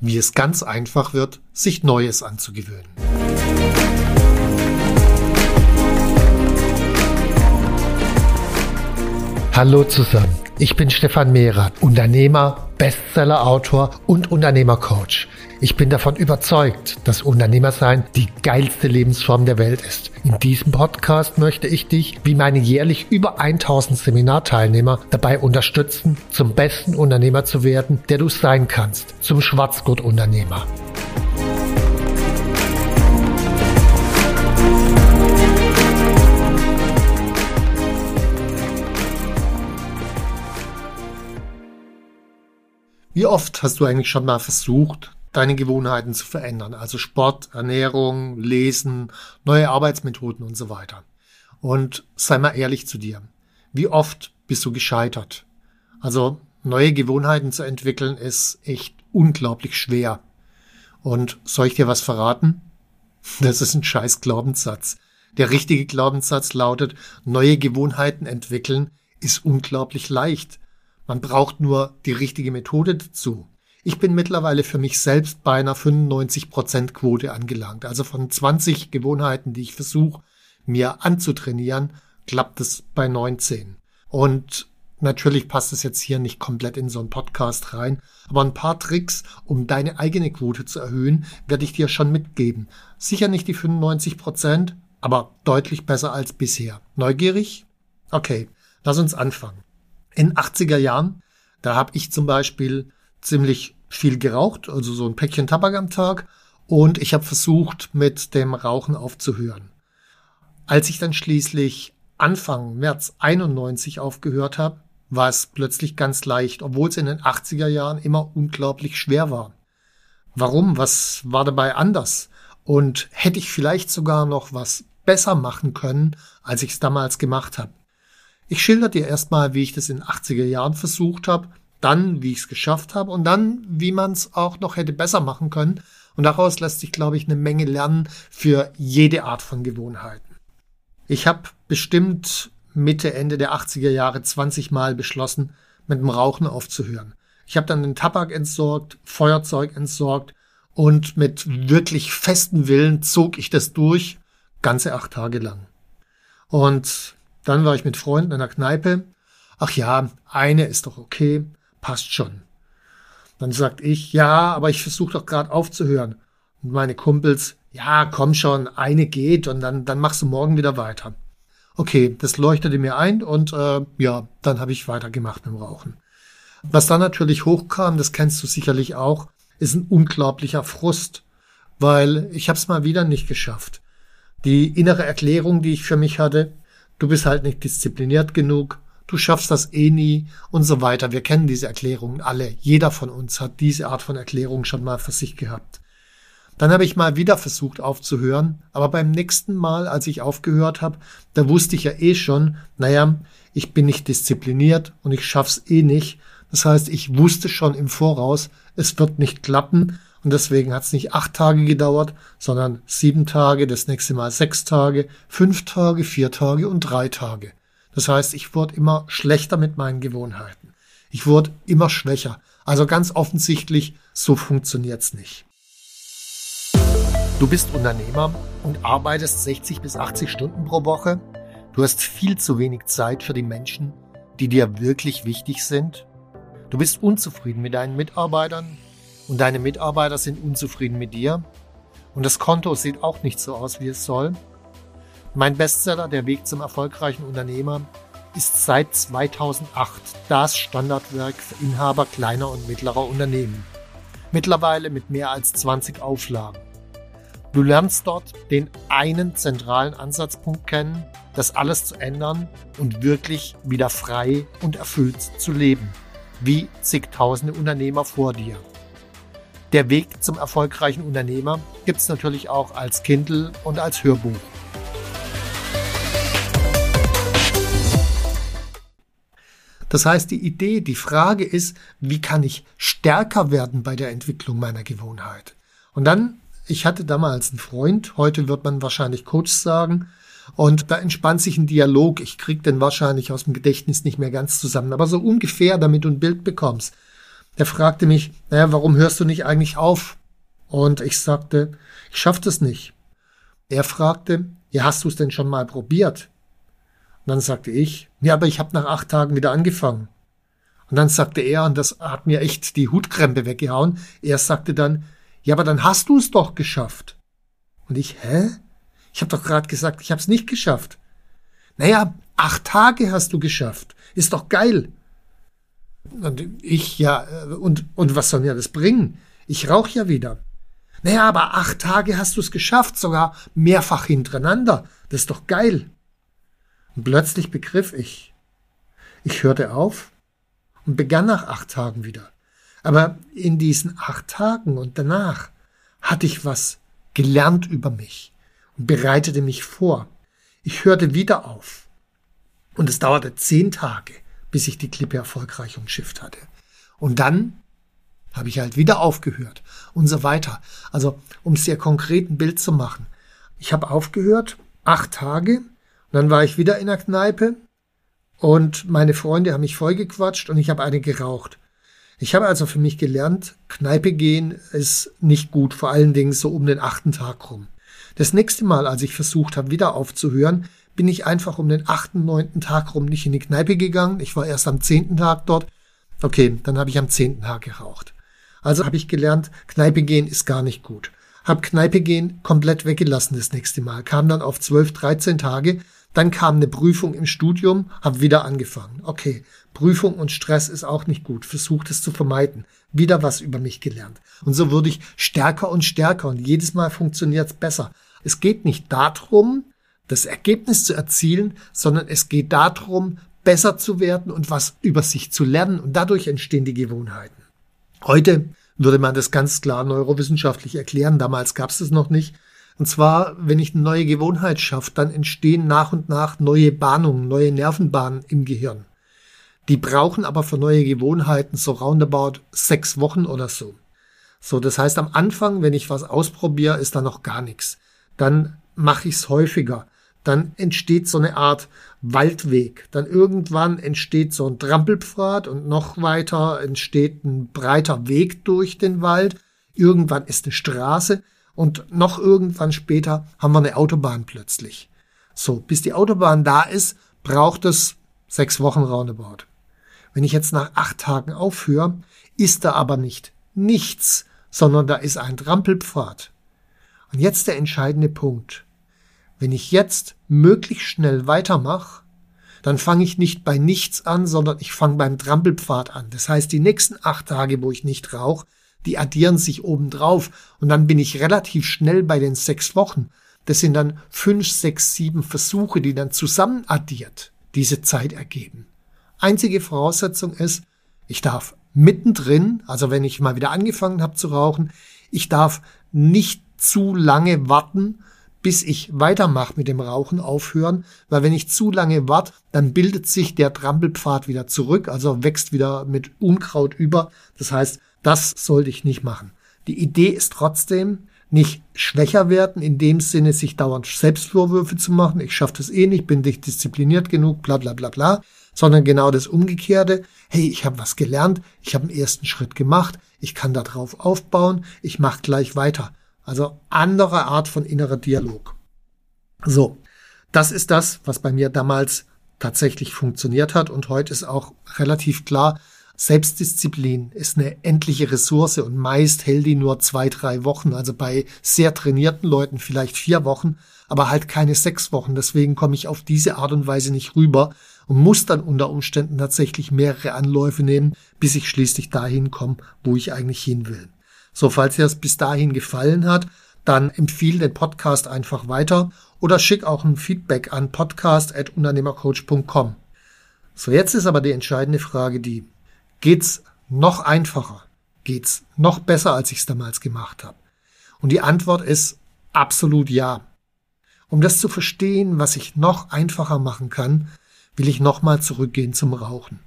wie es ganz einfach wird, sich Neues anzugewöhnen. Hallo zusammen, ich bin Stefan Mehrer, Unternehmer, Bestseller-Autor und Unternehmercoach. Ich bin davon überzeugt, dass Unternehmersein die geilste Lebensform der Welt ist. In diesem Podcast möchte ich dich, wie meine jährlich über 1000 Seminarteilnehmer, dabei unterstützen, zum besten Unternehmer zu werden, der du sein kannst, zum Schwarzgurt-Unternehmer. Wie oft hast du eigentlich schon mal versucht, deine Gewohnheiten zu verändern? Also Sport, Ernährung, Lesen, neue Arbeitsmethoden und so weiter. Und sei mal ehrlich zu dir. Wie oft bist du gescheitert? Also neue Gewohnheiten zu entwickeln ist echt unglaublich schwer. Und soll ich dir was verraten? Das ist ein scheiß Glaubenssatz. Der richtige Glaubenssatz lautet, neue Gewohnheiten entwickeln ist unglaublich leicht. Man braucht nur die richtige Methode dazu. Ich bin mittlerweile für mich selbst bei einer 95% Quote angelangt. Also von 20 Gewohnheiten, die ich versuche, mir anzutrainieren, klappt es bei 19. Und natürlich passt es jetzt hier nicht komplett in so einen Podcast rein, aber ein paar Tricks, um deine eigene Quote zu erhöhen, werde ich dir schon mitgeben. Sicher nicht die 95%, aber deutlich besser als bisher. Neugierig? Okay, lass uns anfangen in 80er Jahren, da habe ich zum Beispiel ziemlich viel geraucht, also so ein Päckchen Tabak am Tag, und ich habe versucht, mit dem Rauchen aufzuhören. Als ich dann schließlich Anfang März 91 aufgehört habe, war es plötzlich ganz leicht, obwohl es in den 80er Jahren immer unglaublich schwer war. Warum? Was war dabei anders? Und hätte ich vielleicht sogar noch was besser machen können, als ich es damals gemacht habe? Ich schilder dir erstmal, wie ich das in 80er Jahren versucht habe, dann, wie ich es geschafft habe und dann, wie man es auch noch hätte besser machen können. Und daraus lässt sich, glaube ich, eine Menge lernen für jede Art von Gewohnheiten. Ich habe bestimmt Mitte, Ende der 80er Jahre 20 Mal beschlossen, mit dem Rauchen aufzuhören. Ich habe dann den Tabak entsorgt, Feuerzeug entsorgt und mit wirklich festem Willen zog ich das durch, ganze acht Tage lang. Und dann war ich mit Freunden in der Kneipe. Ach ja, eine ist doch okay, passt schon. Dann sagt ich, ja, aber ich versuche doch gerade aufzuhören. Und meine Kumpels, ja, komm schon, eine geht und dann, dann machst du morgen wieder weiter. Okay, das leuchtete mir ein und äh, ja, dann habe ich weitergemacht mit dem Rauchen. Was dann natürlich hochkam, das kennst du sicherlich auch, ist ein unglaublicher Frust, weil ich habe es mal wieder nicht geschafft. Die innere Erklärung, die ich für mich hatte, du bist halt nicht diszipliniert genug, du schaffst das eh nie und so weiter. Wir kennen diese Erklärungen alle. Jeder von uns hat diese Art von Erklärung schon mal für sich gehabt. Dann habe ich mal wieder versucht aufzuhören, aber beim nächsten Mal, als ich aufgehört habe, da wusste ich ja eh schon, naja, ich bin nicht diszipliniert und ich schaff's eh nicht. Das heißt, ich wusste schon im Voraus, es wird nicht klappen und deswegen hat es nicht acht Tage gedauert, sondern sieben Tage, das nächste Mal sechs Tage, fünf Tage, vier Tage und drei Tage. Das heißt, ich wurde immer schlechter mit meinen Gewohnheiten. Ich wurde immer schwächer. Also ganz offensichtlich, so funktioniert's nicht. Du bist Unternehmer und arbeitest 60 bis 80 Stunden pro Woche. Du hast viel zu wenig Zeit für die Menschen, die dir wirklich wichtig sind. Du bist unzufrieden mit deinen Mitarbeitern, und deine Mitarbeiter sind unzufrieden mit dir und das Konto sieht auch nicht so aus, wie es soll. Mein Bestseller Der Weg zum erfolgreichen Unternehmer ist seit 2008 das Standardwerk für Inhaber kleiner und mittlerer Unternehmen. Mittlerweile mit mehr als 20 Auflagen. Du lernst dort den einen zentralen Ansatzpunkt kennen, das alles zu ändern und wirklich wieder frei und erfüllt zu leben, wie zigtausende Unternehmer vor dir. Der Weg zum erfolgreichen Unternehmer gibt es natürlich auch als Kindle und als Hörbuch. Das heißt, die Idee, die Frage ist, wie kann ich stärker werden bei der Entwicklung meiner Gewohnheit? Und dann, ich hatte damals einen Freund, heute wird man wahrscheinlich Coach sagen, und da entspannt sich ein Dialog. Ich krieg den wahrscheinlich aus dem Gedächtnis nicht mehr ganz zusammen, aber so ungefähr, damit du ein Bild bekommst. der fragte mich, naja, warum hörst du nicht eigentlich auf? Und ich sagte, ich schaff das nicht. Er fragte, ja, hast du es denn schon mal probiert? Dann sagte ich, ja, aber ich habe nach acht Tagen wieder angefangen. Und dann sagte er, und das hat mir echt die Hutkrempe weggehauen, er sagte dann, ja, aber dann hast du es doch geschafft. Und ich, hä? Ich habe doch gerade gesagt, ich habe es nicht geschafft. Naja, acht Tage hast du geschafft. Ist doch geil. Und ich, ja, äh, und, und was soll mir das bringen? Ich rauche ja wieder. Naja, aber acht Tage hast du es geschafft, sogar mehrfach hintereinander. Das ist doch geil. Und plötzlich begriff ich. Ich hörte auf und begann nach acht Tagen wieder. Aber in diesen acht Tagen und danach hatte ich was gelernt über mich und bereitete mich vor. Ich hörte wieder auf. Und es dauerte zehn Tage, bis ich die Klippe erfolgreich umschifft hatte. Und dann habe ich halt wieder aufgehört und so weiter. Also, um es sehr konkret ein Bild zu machen. Ich habe aufgehört, acht Tage, und dann war ich wieder in der Kneipe und meine Freunde haben mich vollgequatscht und ich habe eine geraucht. Ich habe also für mich gelernt, Kneipe gehen ist nicht gut, vor allen Dingen so um den achten Tag rum. Das nächste Mal, als ich versucht habe, wieder aufzuhören, bin ich einfach um den achten, neunten Tag rum nicht in die Kneipe gegangen. Ich war erst am zehnten Tag dort. Okay, dann habe ich am zehnten Tag geraucht. Also habe ich gelernt, Kneipe gehen ist gar nicht gut. Hab Kneipe gehen komplett weggelassen das nächste Mal. Kam dann auf 12, 13 Tage. Dann kam eine Prüfung im Studium, hab wieder angefangen. Okay, Prüfung und Stress ist auch nicht gut. Versucht es zu vermeiden. Wieder was über mich gelernt. Und so wurde ich stärker und stärker und jedes Mal funktioniert es besser. Es geht nicht darum, das Ergebnis zu erzielen, sondern es geht darum, besser zu werden und was über sich zu lernen und dadurch entstehen die Gewohnheiten. Heute würde man das ganz klar neurowissenschaftlich erklären. Damals gab es das noch nicht. Und zwar, wenn ich eine neue Gewohnheit schaffe, dann entstehen nach und nach neue Bahnungen, neue Nervenbahnen im Gehirn. Die brauchen aber für neue Gewohnheiten so roundabout sechs Wochen oder so. So, das heißt, am Anfang, wenn ich was ausprobiere, ist da noch gar nichts. Dann mache ich es häufiger dann entsteht so eine Art Waldweg. Dann irgendwann entsteht so ein Trampelpfad und noch weiter entsteht ein breiter Weg durch den Wald. Irgendwann ist eine Straße und noch irgendwann später haben wir eine Autobahn plötzlich. So, bis die Autobahn da ist, braucht es sechs Wochen roundabout. Wenn ich jetzt nach acht Tagen aufhöre, ist da aber nicht nichts, sondern da ist ein Trampelpfad. Und jetzt der entscheidende Punkt. Wenn ich jetzt möglichst schnell weitermache, dann fange ich nicht bei nichts an, sondern ich fange beim Trampelpfad an. Das heißt, die nächsten acht Tage, wo ich nicht rauche, die addieren sich obendrauf und dann bin ich relativ schnell bei den sechs Wochen. Das sind dann fünf, sechs, sieben Versuche, die dann zusammen addiert diese Zeit ergeben. Einzige Voraussetzung ist, ich darf mittendrin, also wenn ich mal wieder angefangen habe zu rauchen, ich darf nicht zu lange warten, bis ich weitermache mit dem Rauchen aufhören, weil wenn ich zu lange warte, dann bildet sich der Trampelpfad wieder zurück, also wächst wieder mit Unkraut über. Das heißt, das sollte ich nicht machen. Die Idee ist trotzdem, nicht schwächer werden, in dem Sinne, sich dauernd Selbstvorwürfe zu machen, ich schaffe das eh nicht, bin nicht diszipliniert genug, bla bla bla bla, sondern genau das Umgekehrte, hey, ich habe was gelernt, ich habe einen ersten Schritt gemacht, ich kann darauf aufbauen, ich mache gleich weiter. Also andere Art von innerer Dialog. So, das ist das, was bei mir damals tatsächlich funktioniert hat und heute ist auch relativ klar, Selbstdisziplin ist eine endliche Ressource und meist hält die nur zwei, drei Wochen. Also bei sehr trainierten Leuten vielleicht vier Wochen, aber halt keine sechs Wochen. Deswegen komme ich auf diese Art und Weise nicht rüber und muss dann unter Umständen tatsächlich mehrere Anläufe nehmen, bis ich schließlich dahin komme, wo ich eigentlich hin will. So, falls dir das bis dahin gefallen hat, dann empfiehl den Podcast einfach weiter oder schick auch ein Feedback an podcast.unternehmercoach.com. So, jetzt ist aber die entscheidende Frage die, geht's noch einfacher? Geht's noch besser, als ich es damals gemacht habe? Und die Antwort ist absolut ja. Um das zu verstehen, was ich noch einfacher machen kann, will ich nochmal zurückgehen zum Rauchen.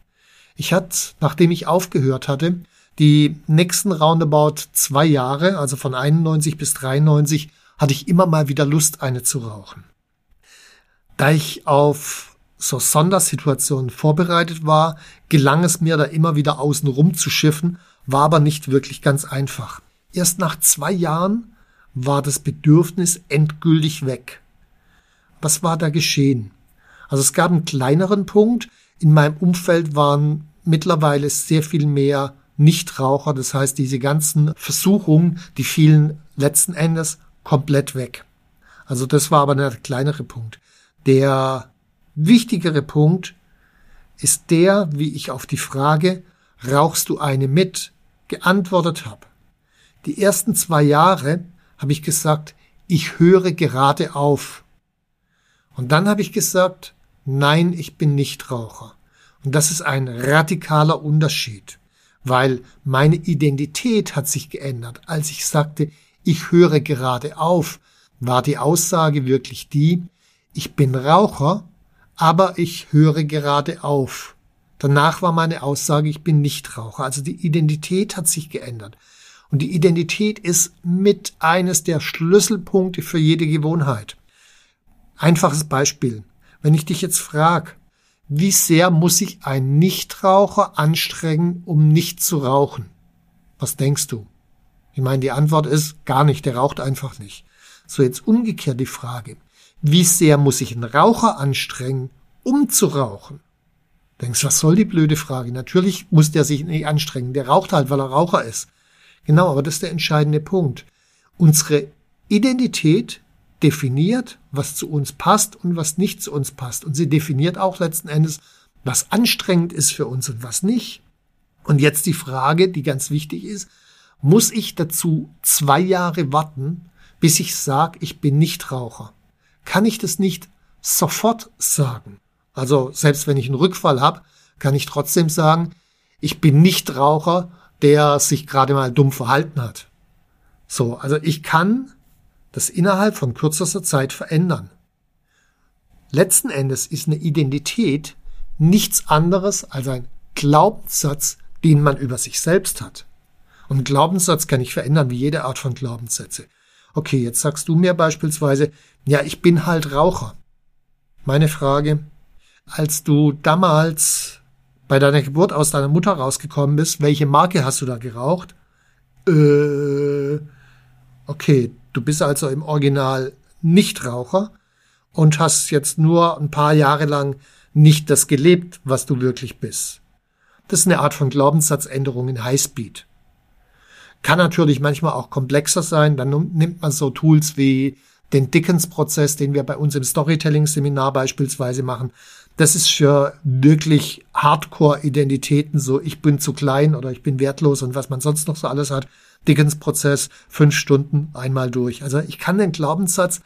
Ich hatte, nachdem ich aufgehört hatte, die nächsten roundabout zwei Jahre, also von 91 bis 93, hatte ich immer mal wieder Lust, eine zu rauchen. Da ich auf so Sondersituationen vorbereitet war, gelang es mir da immer wieder außen rum zu schiffen, war aber nicht wirklich ganz einfach. Erst nach zwei Jahren war das Bedürfnis endgültig weg. Was war da geschehen? Also es gab einen kleineren Punkt. In meinem Umfeld waren mittlerweile sehr viel mehr Nichtraucher. Das heißt, diese ganzen Versuchungen, die fielen letzten Endes komplett weg. Also das war aber der kleinere Punkt. Der wichtigere Punkt ist der, wie ich auf die Frage, rauchst du eine mit, geantwortet habe. Die ersten zwei Jahre habe ich gesagt, ich höre gerade auf. Und dann habe ich gesagt, nein, ich bin nicht Raucher. Und das ist ein radikaler Unterschied, weil meine Identität hat sich geändert. Als ich sagte, ich höre gerade auf, war die Aussage wirklich die, ich bin Raucher, aber ich höre gerade auf. Danach war meine Aussage, ich bin nicht Raucher. Also die Identität hat sich geändert. Und die Identität ist mit eines der Schlüsselpunkte für jede Gewohnheit. Einfaches Beispiel. Wenn ich dich jetzt frage, wie sehr muss sich ein Nichtraucher anstrengen, um nicht zu rauchen? Was denkst du? Ich meine, die Antwort ist gar nicht, der raucht einfach nicht. So jetzt umgekehrt die Frage, wie sehr muss sich ein Raucher anstrengen, um zu rauchen? Denkst, was soll die blöde Frage? Natürlich muss der sich nicht anstrengen. Der raucht halt, weil er Raucher ist. Genau, aber das ist der entscheidende Punkt. Unsere Identität definiert, was zu uns passt und was nicht zu uns passt. Und sie definiert auch letzten Endes, was anstrengend ist für uns und was nicht. Und jetzt die Frage, die ganz wichtig ist, muss ich dazu zwei Jahre warten, bis ich sage, ich bin nicht Raucher? Kann ich das nicht sofort sagen? Also selbst wenn ich einen Rückfall habe, kann ich trotzdem sagen, ich bin nicht Raucher der sich gerade mal dumm verhalten hat. So, also ich kann das innerhalb von kürzester Zeit verändern. Letzten Endes ist eine Identität nichts anderes als ein Glaubenssatz, den man über sich selbst hat. Und Glaubenssatz kann ich verändern, wie jede Art von Glaubenssätze. Okay, jetzt sagst du mir beispielsweise, ja, ich bin halt Raucher. Meine Frage, als du damals bei deiner Geburt aus deiner Mutter rausgekommen bist, welche Marke hast du da geraucht? Äh, okay, du bist also im Original nicht Raucher und hast jetzt nur ein paar Jahre lang nicht das gelebt, was du wirklich bist. Das ist eine Art von Glaubenssatzänderung in Highspeed. Kann natürlich manchmal auch komplexer sein. Dann nimmt man so Tools wie den Dickens-Prozess, den wir bei uns im Storytelling-Seminar beispielsweise machen. Das ist für wirklich Hardcore-Identitäten so, ich bin zu klein oder ich bin wertlos und was man sonst noch so alles hat. Dickens-Prozess, fünf Stunden einmal durch. Also ich kann den Glaubenssatz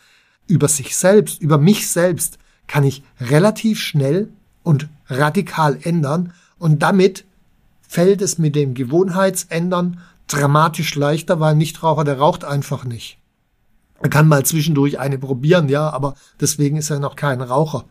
über sich selbst, über mich selbst, kann ich relativ schnell und radikal ändern und damit fällt es mit dem Gewohnheitsändern dramatisch leichter, weil ein Nichtraucher, der raucht einfach nicht. Er kann mal zwischendurch eine probieren, ja, aber deswegen ist er noch kein Raucher.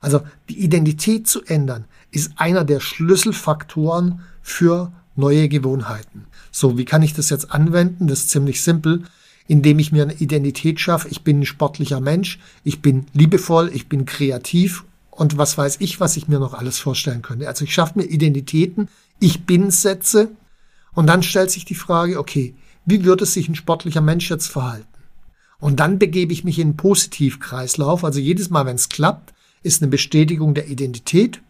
Also die Identität zu ändern ist einer der Schlüsselfaktoren für neue Gewohnheiten. So, wie kann ich das jetzt anwenden? Das ist ziemlich simpel, indem ich mir eine Identität schaffe. Ich bin ein sportlicher Mensch, ich bin liebevoll, ich bin kreativ und was weiß ich, was ich mir noch alles vorstellen könnte. Also ich schaffe mir Identitäten, ich bin Sätze und dann stellt sich die Frage, okay, wie würde sich ein sportlicher Mensch jetzt verhalten? Und dann begebe ich mich in einen Positivkreislauf. Also jedes Mal, wenn es klappt, ist eine Bestätigung der Identität.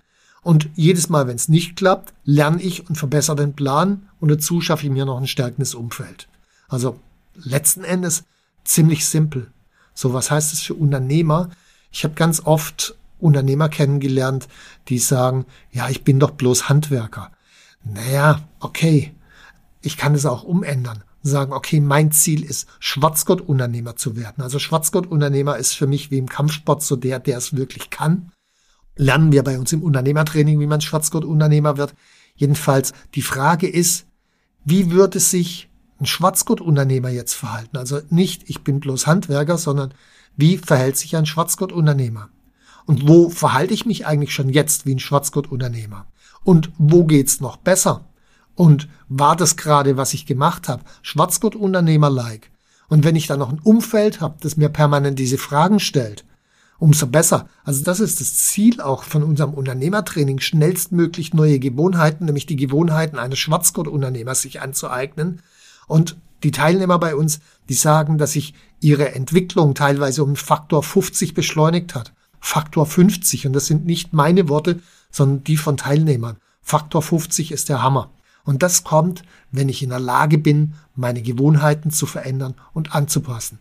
Und jedes Mal, wenn es nicht klappt, lerne ich und verbessere den Plan und dazu schaffe ich mir noch ein stärkendes Umfeld. Also letzten Endes ziemlich simpel. So, was heißt das für Unternehmer? Ich habe ganz oft Unternehmer kennengelernt, die sagen, ja, ich bin doch bloß Handwerker. Naja, okay, ich kann es auch umändern sagen, okay, mein Ziel ist, Schwarzgurt-Unternehmer zu werden. Also Schwarzgurt-Unternehmer ist für mich wie im Kampfsport so der, der es wirklich kann. Lernen wir bei uns im Unternehmertraining, wie man Schwarzgurt-Unternehmer wird. Jedenfalls, die Frage ist, wie würde sich ein Schwarzgurt-Unternehmer jetzt verhalten? Also nicht, ich bin bloß Handwerker, sondern wie verhält sich ein Schwarzgurt-Unternehmer? Und wo verhalte ich mich eigentlich schon jetzt wie ein Schwarzgurt-Unternehmer? Und wo geht's noch besser? Und war das gerade, was ich gemacht habe, Schwarzgurt-Unternehmer-like? Und wenn ich dann noch ein Umfeld habe, das mir permanent diese Fragen stellt, umso besser. Also das ist das Ziel auch von unserem Unternehmertraining, schnellstmöglich neue Gewohnheiten, nämlich die Gewohnheiten eines Schwarzgurt-Unternehmers sich anzueignen. Und die Teilnehmer bei uns, die sagen, dass sich ihre Entwicklung teilweise um Faktor 50 beschleunigt hat. Faktor 50. Und das sind nicht meine Worte, sondern die von Teilnehmern. Faktor 50 ist der Hammer. Und das kommt, wenn ich in der Lage bin, meine Gewohnheiten zu verändern und anzupassen.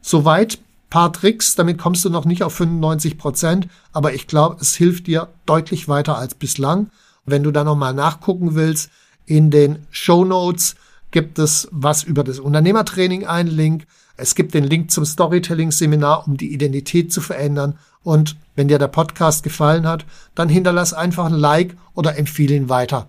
Soweit paar Tricks, damit kommst du noch nicht auf 95 Prozent, aber ich glaube, es hilft dir deutlich weiter als bislang. Wenn du da nochmal nachgucken willst, in den Show Notes gibt es was über das Unternehmertraining, einen Link. Es gibt den Link zum Storytelling-Seminar, um die Identität zu verändern. Und wenn dir der Podcast gefallen hat, dann hinterlass einfach ein Like oder empfehle ihn weiter.